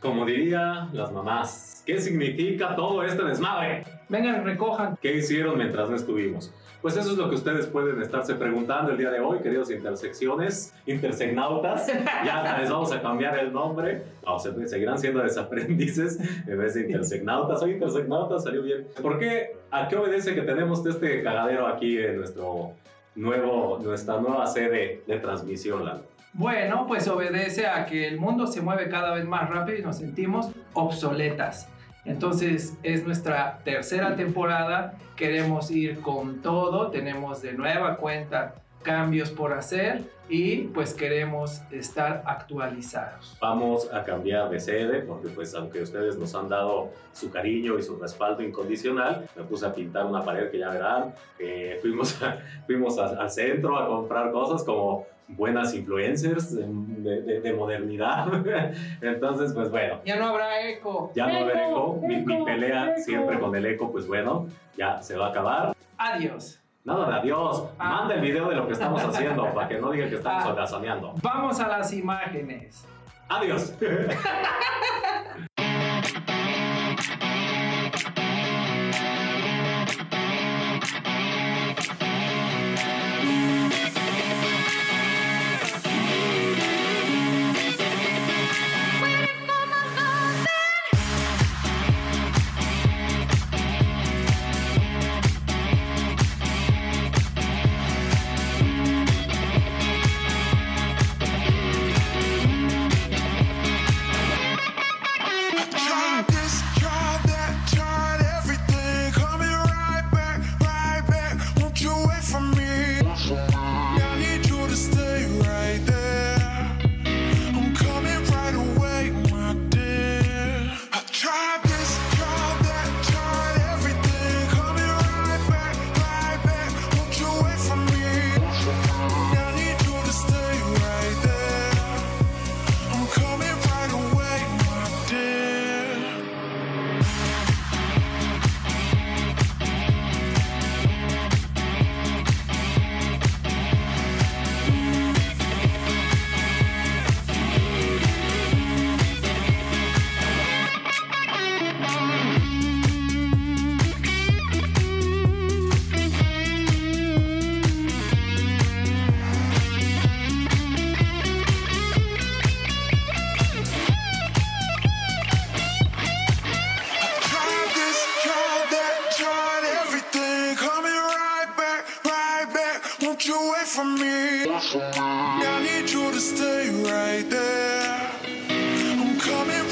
Como diría las mamás, ¿qué significa todo este desmadre? Vengan, recojan. ¿Qué hicieron mientras no estuvimos? Pues eso es lo que ustedes pueden estarse preguntando el día de hoy, queridos intersecciones, intersegnautas. Ya les vamos a cambiar el nombre. No, se- seguirán siendo desaprendices en vez de intersegnautas. Soy intersegnautas, salió bien. ¿Por qué? ¿A qué obedece que tenemos este cagadero aquí en nuestro nuevo, nuestra nueva sede de transmisión, Lalo? Bueno, pues obedece a que el mundo se mueve cada vez más rápido y nos sentimos obsoletas. Entonces es nuestra tercera temporada, queremos ir con todo, tenemos de nueva cuenta cambios por hacer y pues queremos estar actualizados. Vamos a cambiar de sede porque pues aunque ustedes nos han dado su cariño y su respaldo incondicional, me puse a pintar una pared que ya verán, que fuimos, a- fuimos a- al centro a comprar cosas como buenas influencers de, de- de modernidad. Entonces pues bueno, Ya no habrá eco. ya no a haber eco, mi, mi Eco, pelea eco. siempre con el eco pues bueno, ya se va a acabar. Adiós. Nada de adiós, Ah. manda el video de lo que estamos haciendo para que no digan que estamos Ah. Vamos a las imágenes. Adiós. Won't you wait for me? I need you to stay right there. I'm coming